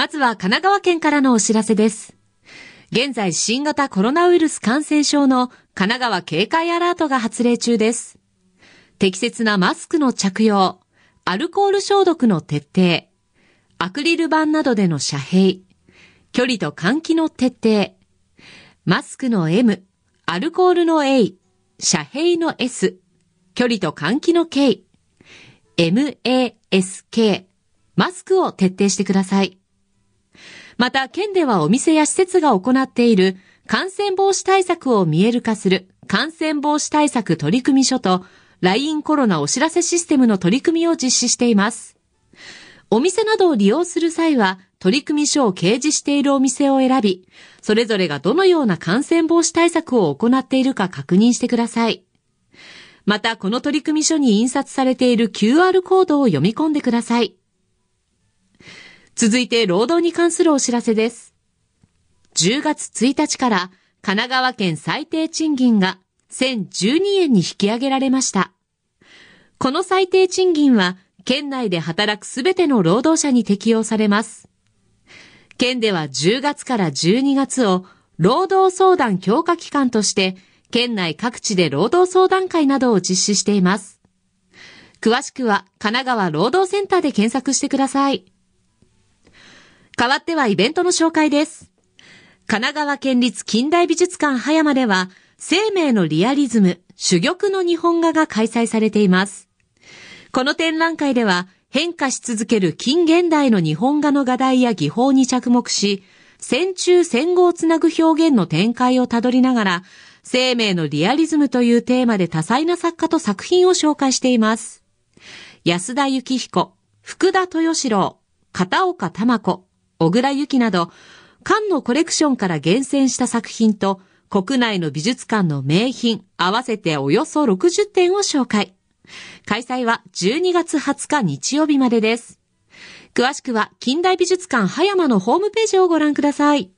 まずは神奈川県からのお知らせです。現在新型コロナウイルス感染症の神奈川警戒アラートが発令中です。適切なマスクの着用、アルコール消毒の徹底、アクリル板などでの遮蔽、距離と換気の徹底、マスクの M、アルコールの A、遮蔽の S、距離と換気の K、MASK、マスクを徹底してください。また、県ではお店や施設が行っている感染防止対策を見える化する感染防止対策取組書と LINE コロナお知らせシステムの取り組みを実施しています。お店などを利用する際は、取組書を掲示しているお店を選び、それぞれがどのような感染防止対策を行っているか確認してください。また、この取組書に印刷されている QR コードを読み込んでください。続いて労働に関するお知らせです。10月1日から神奈川県最低賃金が1012円に引き上げられました。この最低賃金は県内で働くすべての労働者に適用されます。県では10月から12月を労働相談強化期間として県内各地で労働相談会などを実施しています。詳しくは神奈川労働センターで検索してください。代わってはイベントの紹介です。神奈川県立近代美術館葉山では、生命のリアリズム、珠玉の日本画が開催されています。この展覧会では、変化し続ける近現代の日本画の画題や技法に着目し、戦中戦後をつなぐ表現の展開をたどりながら、生命のリアリズムというテーマで多彩な作家と作品を紹介しています。安田幸彦、福田豊志郎、片岡玉子、小倉由紀など、館のコレクションから厳選した作品と、国内の美術館の名品、合わせておよそ60点を紹介。開催は12月20日日曜日までです。詳しくは、近代美術館葉山のホームページをご覧ください。